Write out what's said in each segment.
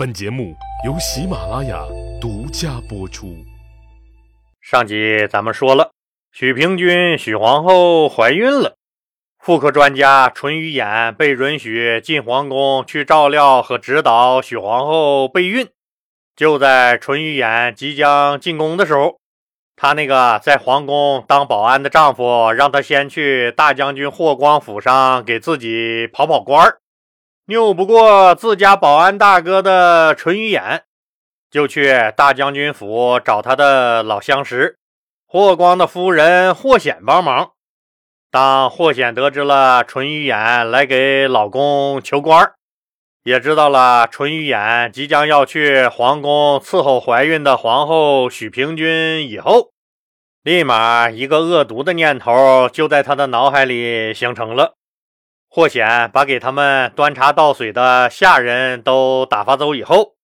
本节目由喜马拉雅独家播出。上集咱们说了，许平君、许皇后怀孕了，妇科专家淳于衍被允许进皇宫去照料和指导许皇后备孕。就在淳于衍即将进宫的时候，她那个在皇宫当保安的丈夫让她先去大将军霍光府上给自己跑跑官儿。拗不过自家保安大哥的淳于衍，就去大将军府找他的老相识霍光的夫人霍显帮忙。当霍显得知了淳于衍来给老公求官，也知道了淳于衍即将要去皇宫伺候怀孕的皇后许平君以后，立马一个恶毒的念头就在他的脑海里形成了。霍显把给他们端茶倒水的下人都打发走以后，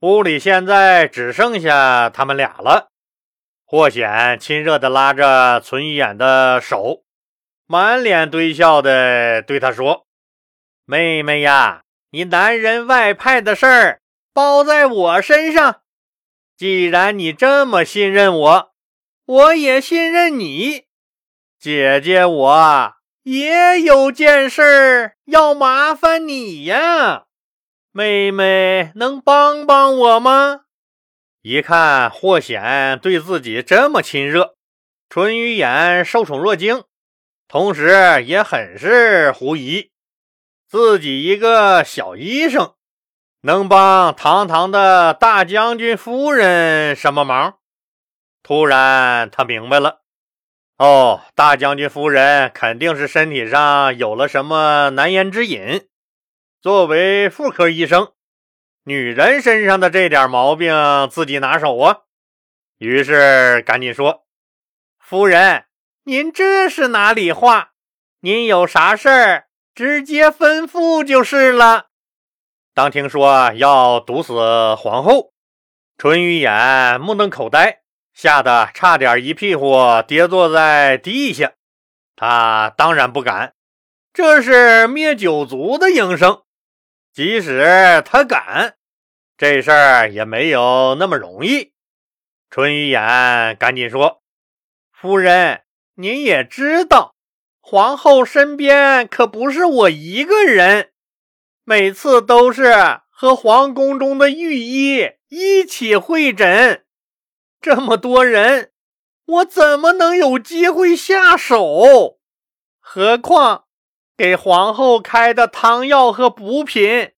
屋里现在只剩下他们俩了。霍显亲热地拉着淳于衍的手，满脸堆笑地对他说：“妹妹呀，你男人外派的事儿包在我身上。既然你这么信任我，我也信任你。姐姐我。”也有件事要麻烦你呀，妹妹能帮帮我吗？一看霍显对自己这么亲热，淳于衍受宠若惊，同时也很是狐疑，自己一个小医生能帮堂堂的大将军夫人什么忙？突然他明白了。哦，大将军夫人肯定是身体上有了什么难言之隐。作为妇科医生，女人身上的这点毛病自己拿手啊。于是赶紧说：“夫人，您这是哪里话？您有啥事儿直接吩咐就是了。”当听说要毒死皇后，淳于衍目瞪口呆。吓得差点一屁股跌坐在地下。他当然不敢，这是灭九族的营生。即使他敢，这事儿也没有那么容易。淳于衍赶紧说：“夫人，您也知道，皇后身边可不是我一个人，每次都是和皇宫中的御医一起会诊。”这么多人，我怎么能有机会下手？何况给皇后开的汤药和补品，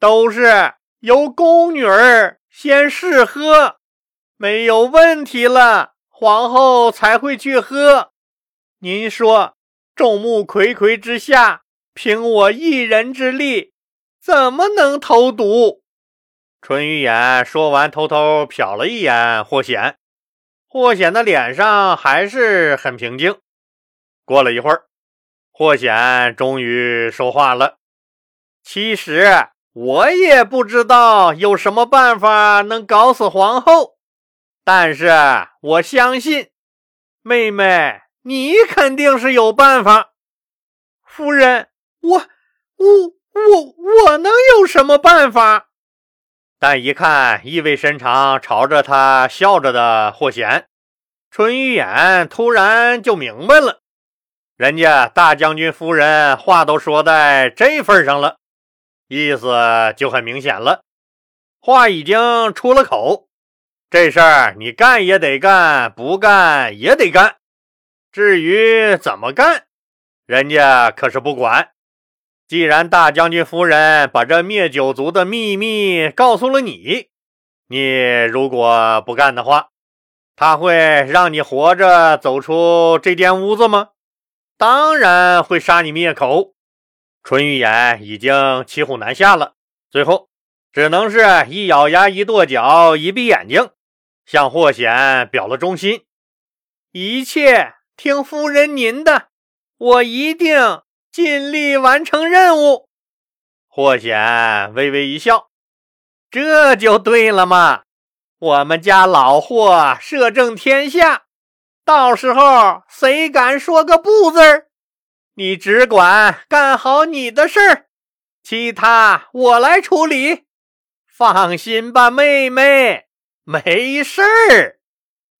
都是由宫女儿先试喝，没有问题了，皇后才会去喝。您说，众目睽睽之下，凭我一人之力，怎么能投毒？淳于衍说完，偷偷瞟了一眼霍显。霍显的脸上还是很平静。过了一会儿，霍显终于说话了：“其实我也不知道有什么办法能搞死皇后，但是我相信妹妹，你肯定是有办法。夫人，我、我、我、我能有什么办法？”但一看意味深长、朝着他笑着的霍显，淳于衍突然就明白了，人家大将军夫人话都说在这份上了，意思就很明显了。话已经出了口，这事儿你干也得干，不干也得干。至于怎么干，人家可是不管。既然大将军夫人把这灭九族的秘密告诉了你，你如果不干的话，他会让你活着走出这间屋子吗？当然会杀你灭口。淳于衍已经骑虎难下了，最后只能是一咬牙、一跺脚、一闭眼睛，向霍显表了忠心：一切听夫人您的，我一定。尽力完成任务，霍显微微一笑，这就对了嘛。我们家老霍摄政天下，到时候谁敢说个不字儿？你只管干好你的事儿，其他我来处理。放心吧，妹妹，没事儿。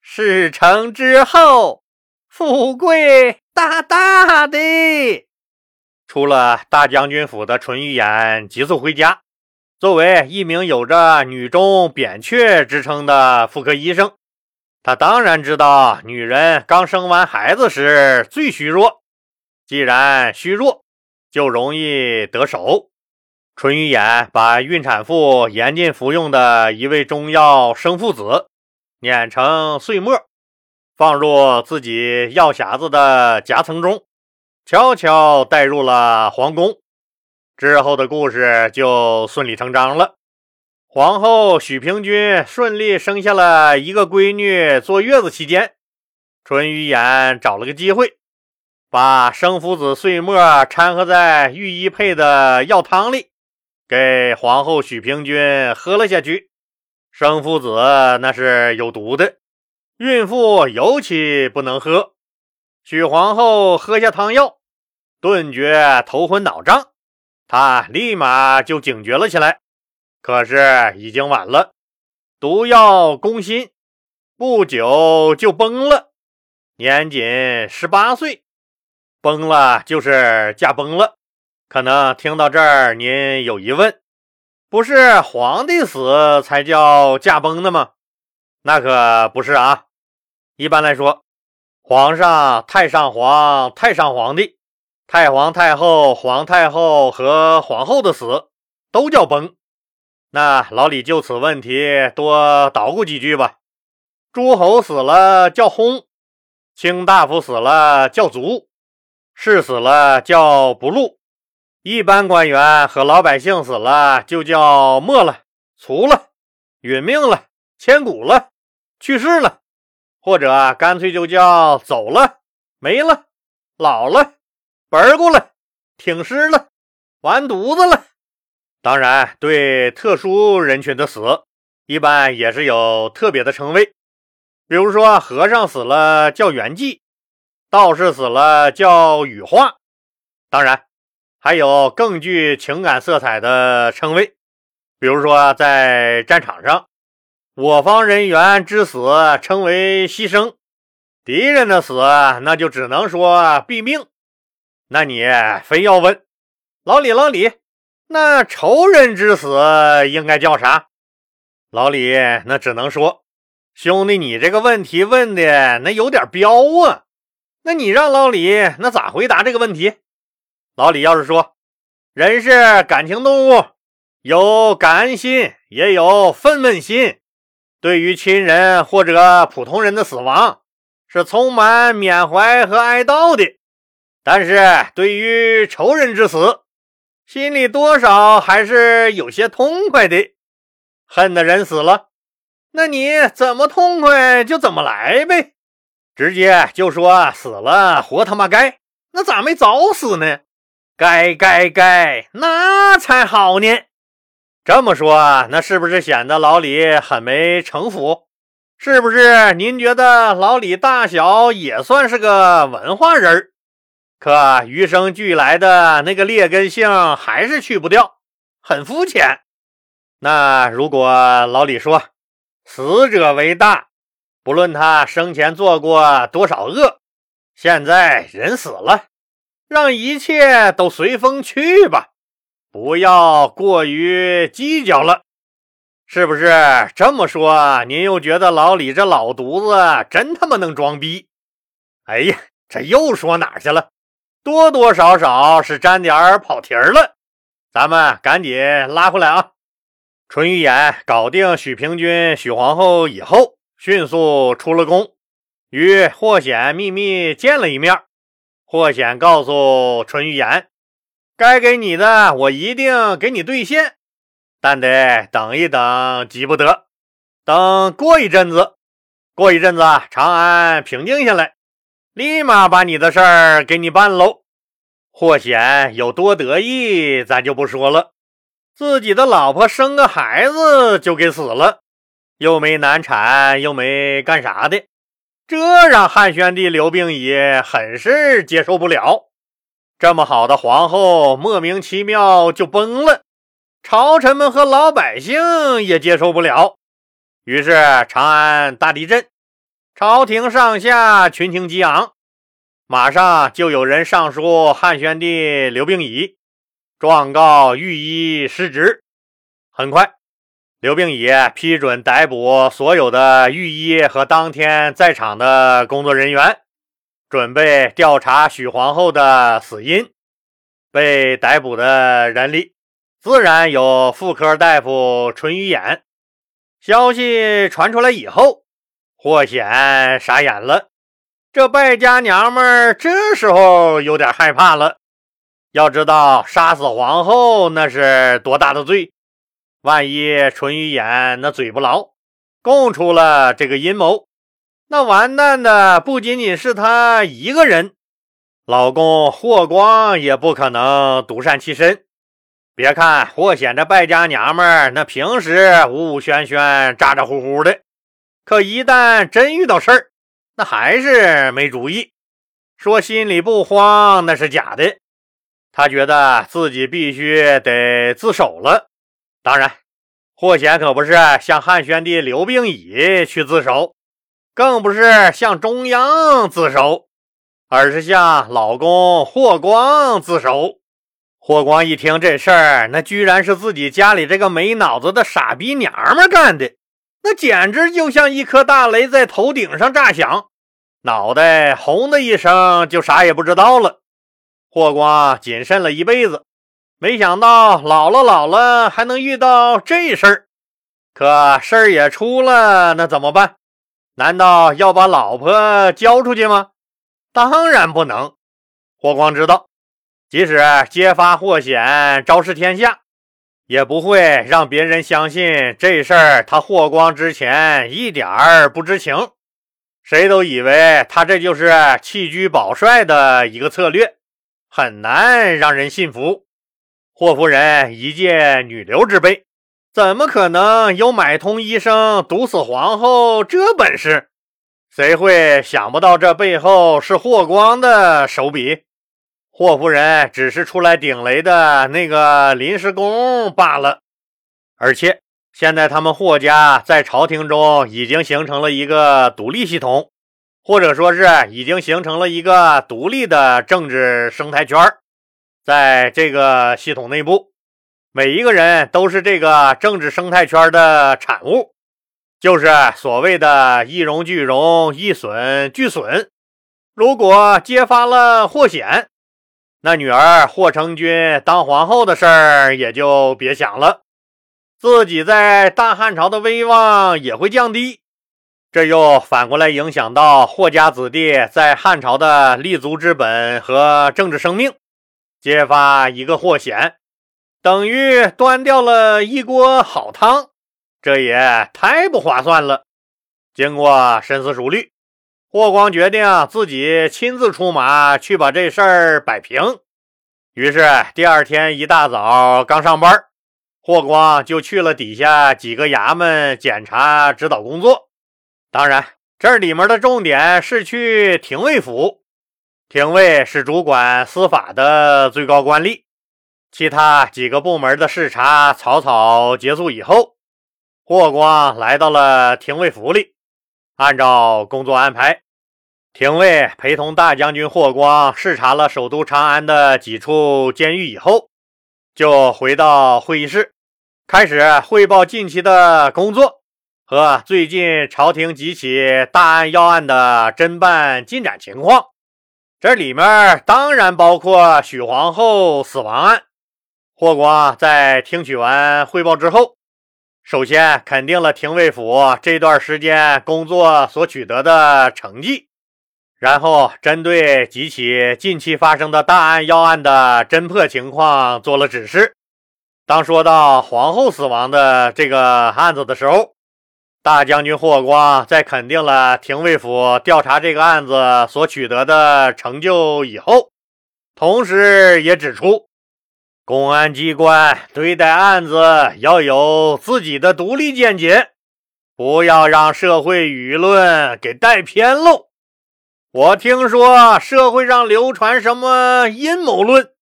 事成之后，富贵大大的。”出了大将军府的淳于衍急速回家。作为一名有着“女中扁鹊”之称的妇科医生，他当然知道女人刚生完孩子时最虚弱。既然虚弱，就容易得手。淳于衍把孕产妇严禁服用的一味中药生附子碾成碎末，放入自己药匣子的夹层中，悄悄带入了皇宫。之后的故事就顺理成章了。皇后许平君顺利生下了一个闺女。坐月子期间，淳于衍找了个机会，把生附子碎末掺和在御医配的药汤里，给皇后许平君喝了下去。生附子那是有毒的，孕妇尤其不能喝。许皇后喝下汤药，顿觉头昏脑胀。她立马就警觉了起来，可是已经晚了，毒药攻心，不久就崩了。年仅十八岁，崩了就是驾崩了。可能听到这儿，您有疑问：不是皇帝死才叫驾崩的吗？那可不是啊。一般来说，皇上、太上皇、太上皇帝。太皇太后、皇太后和皇后的死都叫崩。那老李就此问题多捣鼓几句吧。诸侯死了叫薨，卿大夫死了叫卒，士死了叫不禄，一般官员和老百姓死了就叫没了、卒了、殒命了、千古了、去世了，或者干脆就叫走了、没了、老了。儿过了，挺尸了，完犊子了。当然，对特殊人群的死，一般也是有特别的称谓。比如说，和尚死了叫圆寂，道士死了叫羽化。当然，还有更具情感色彩的称谓，比如说在战场上，我方人员之死称为牺牲，敌人的死那就只能说毙命。那你非要问老李，老李，那仇人之死应该叫啥？老李那只能说，兄弟，你这个问题问的那有点彪啊。那你让老李那咋回答这个问题？老李要是说，人是感情动物，有感恩心，也有愤懑心，对于亲人或者普通人的死亡，是充满缅怀和哀悼的。但是对于仇人之死，心里多少还是有些痛快的。恨的人死了，那你怎么痛快就怎么来呗，直接就说死了活他妈该，那咋没早死呢？该该该，那才好呢。这么说，那是不是显得老李很没城府？是不是您觉得老李大小也算是个文化人儿？可与生俱来的那个劣根性还是去不掉，很肤浅。那如果老李说死者为大，不论他生前做过多少恶，现在人死了，让一切都随风去吧，不要过于计较了，是不是这么说？您又觉得老李这老犊子真他妈能装逼？哎呀，这又说哪去了？多多少少是沾点跑题儿了，咱们赶紧拉回来啊！淳于衍搞定许平君、许皇后以后，迅速出了宫，与霍显秘密见了一面。霍显告诉淳于衍：“该给你的，我一定给你兑现，但得等一等，急不得。等过一阵子，过一阵子，长安平静下来。”立马把你的事儿给你办喽！霍显有多得意，咱就不说了。自己的老婆生个孩子就给死了，又没难产，又没干啥的，这让汉宣帝刘病已很是接受不了。这么好的皇后，莫名其妙就崩了，朝臣们和老百姓也接受不了。于是长安大地震，朝廷上下群情激昂，马上就有人上书汉宣帝刘病已，状告御医失职。很快，刘病已批准逮捕所有的御医和当天在场的工作人员，准备调查许皇后的死因。被逮捕的人里，自然有妇科大夫淳于衍。消息传出来以后，霍显傻眼了。这败家娘们这时候有点害怕了。要知道，杀死皇后那是多大的罪！万一淳于衍那嘴不牢，供出了这个阴谋，那完蛋的不仅仅是他一个人，老公霍光也不可能独善其身。别看霍显这败家娘们儿，那平时武武轩轩、咋咋呼呼的，可一旦真遇到事儿，那还是没主意。说心里不慌，那是假的。他觉得自己必须得自首了。当然，霍显可不是向汉宣帝刘病已去自首，更不是向中央自首，而是向老公霍光自首。霍光一听这事儿，那居然是自己家里这个没脑子的傻逼娘们干的，那简直就像一颗大雷在头顶上炸响，脑袋轰的一声就啥也不知道了。霍光谨慎了一辈子，没想到老了老了还能遇到这事儿，可事儿也出了，那怎么办？难道要把老婆交出去吗？当然不能。霍光知道。即使揭发霍显，昭示天下，也不会让别人相信这事儿。他霍光之前一点儿不知情，谁都以为他这就是弃车保帅的一个策略，很难让人信服。霍夫人一介女流之辈，怎么可能有买通医生毒死皇后这本事？谁会想不到这背后是霍光的手笔？霍夫人只是出来顶雷的那个临时工罢了，而且现在他们霍家在朝廷中已经形成了一个独立系统，或者说是已经形成了一个独立的政治生态圈在这个系统内部，每一个人都是这个政治生态圈的产物，就是所谓的一荣俱荣，一损俱损。如果揭发了霍显，那女儿霍成君当皇后的事儿也就别想了，自己在大汉朝的威望也会降低，这又反过来影响到霍家子弟在汉朝的立足之本和政治生命。揭发一个霍显，等于端掉了一锅好汤，这也太不划算了。经过深思熟虑。霍光决定自己亲自出马去把这事儿摆平。于是第二天一大早刚上班，霍光就去了底下几个衙门检查指导工作。当然，这里面的重点是去廷尉府。廷尉是主管司法的最高官吏。其他几个部门的视察草草结束以后，霍光来到了廷尉府里，按照工作安排。廷尉陪同大将军霍光视察了首都长安的几处监狱以后，就回到会议室，开始汇报近期的工作和最近朝廷几起大案要案的侦办进展情况。这里面当然包括许皇后死亡案。霍光在听取完汇报之后，首先肯定了廷尉府这段时间工作所取得的成绩。然后，针对几起近期发生的大案要案的侦破情况做了指示。当说到皇后死亡的这个案子的时候，大将军霍光在肯定了廷尉府调查这个案子所取得的成就以后，同时也指出，公安机关对待案子要有自己的独立见解，不要让社会舆论给带偏喽。我听说社会上流传什么阴谋论，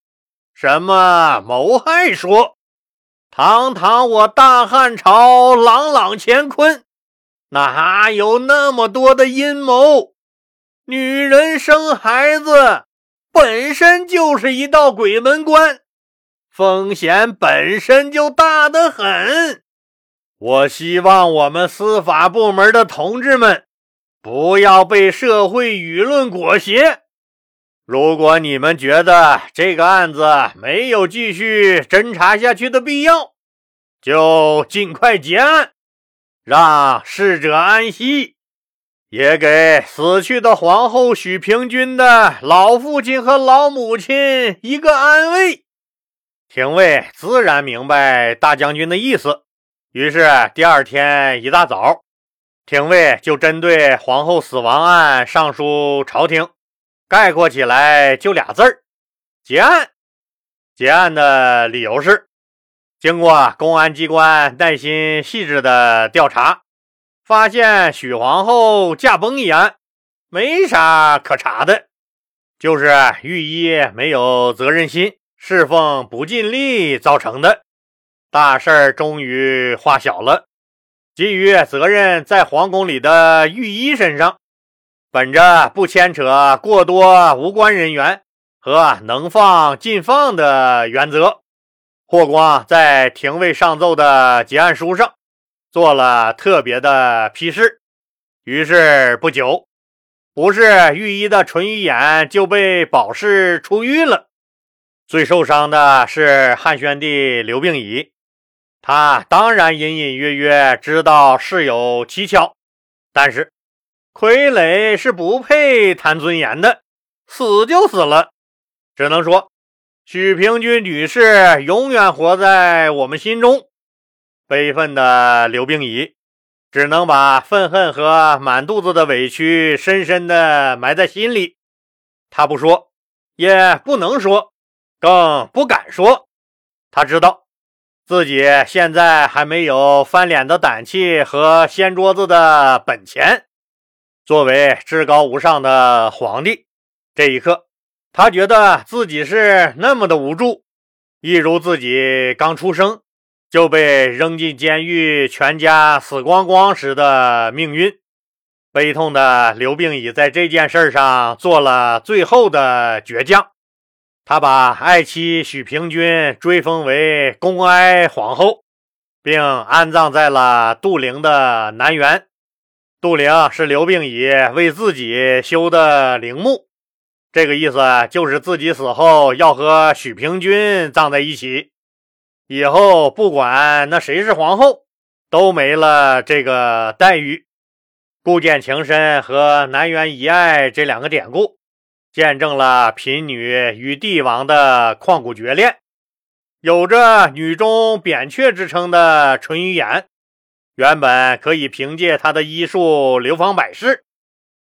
什么谋害说，堂堂我大汉朝，朗朗乾坤，哪有那么多的阴谋？女人生孩子本身就是一道鬼门关，风险本身就大得很。我希望我们司法部门的同志们不要被社会舆论裹挟。如果你们觉得这个案子没有继续侦查下去的必要，就尽快结案，让逝者安息，也给死去的皇后许平君的老父亲和老母亲一个安慰。廷尉自然明白大将军的意思，于是第二天一大早，廷尉就针对皇后死亡案上书朝廷。概括起来就俩字儿：结案。结案的理由是，经过公安机关耐心细致的调查，发现许皇后驾崩一案没啥可查的，就是御医没有责任心、侍奉不尽力造成的。大事儿终于化小了，基于责任在皇宫里的御医身上。本着不牵扯过多无关人员和能放尽放的原则，霍光在廷尉上奏的结案书上做了特别的批示。于是不久，不是御医的淳于衍就被保释出狱了。最受伤的是汉宣帝刘病已，他当然隐隐约约知道事有蹊跷，但是。傀儡是不配谈尊严的，死就死了。只能说，许平君女士永远活在我们心中。悲愤的刘病已只能把愤恨和满肚子的委屈深深的埋在心里。他不说，也不能说，更不敢说。他知道自己现在还没有翻脸的胆气和掀桌子的本钱。作为至高无上的皇帝，这一刻，他觉得自己是那么的无助，一如自己刚出生就被扔进监狱，全家死光光时的命运。悲痛的刘病已在这件事上做了最后的倔强，他把爱妻许平君追封为恭哀皇后，并安葬在了杜陵的南园。杜陵是刘病已为自己修的陵墓，这个意思就是自己死后要和许平君葬在一起，以后不管那谁是皇后，都没了这个待遇。故剑情深和南园遗爱这两个典故，见证了贫女与帝王的旷古绝恋。有着“女中扁鹊”之称的淳于衍。原本可以凭借他的医术流芳百世，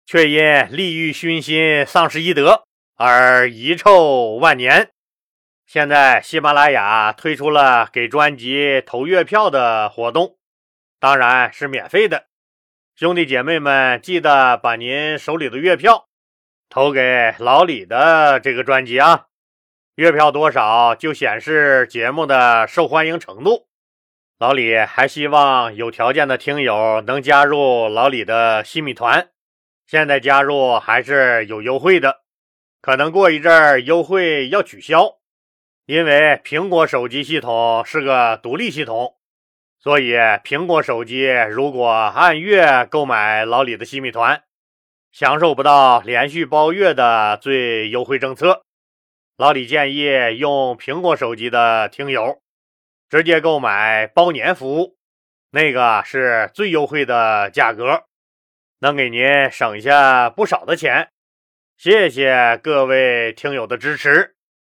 却因利欲熏心丧失医德而遗臭万年。现在喜马拉雅推出了给专辑投月票的活动，当然是免费的。兄弟姐妹们，记得把您手里的月票投给老李的这个专辑啊！月票多少就显示节目的受欢迎程度。老李还希望有条件的听友能加入老李的西米团，现在加入还是有优惠的，可能过一阵儿优惠要取消，因为苹果手机系统是个独立系统，所以苹果手机如果按月购买老李的西米团，享受不到连续包月的最优惠政策。老李建议用苹果手机的听友。直接购买包年服务，那个是最优惠的价格，能给您省下不少的钱。谢谢各位听友的支持。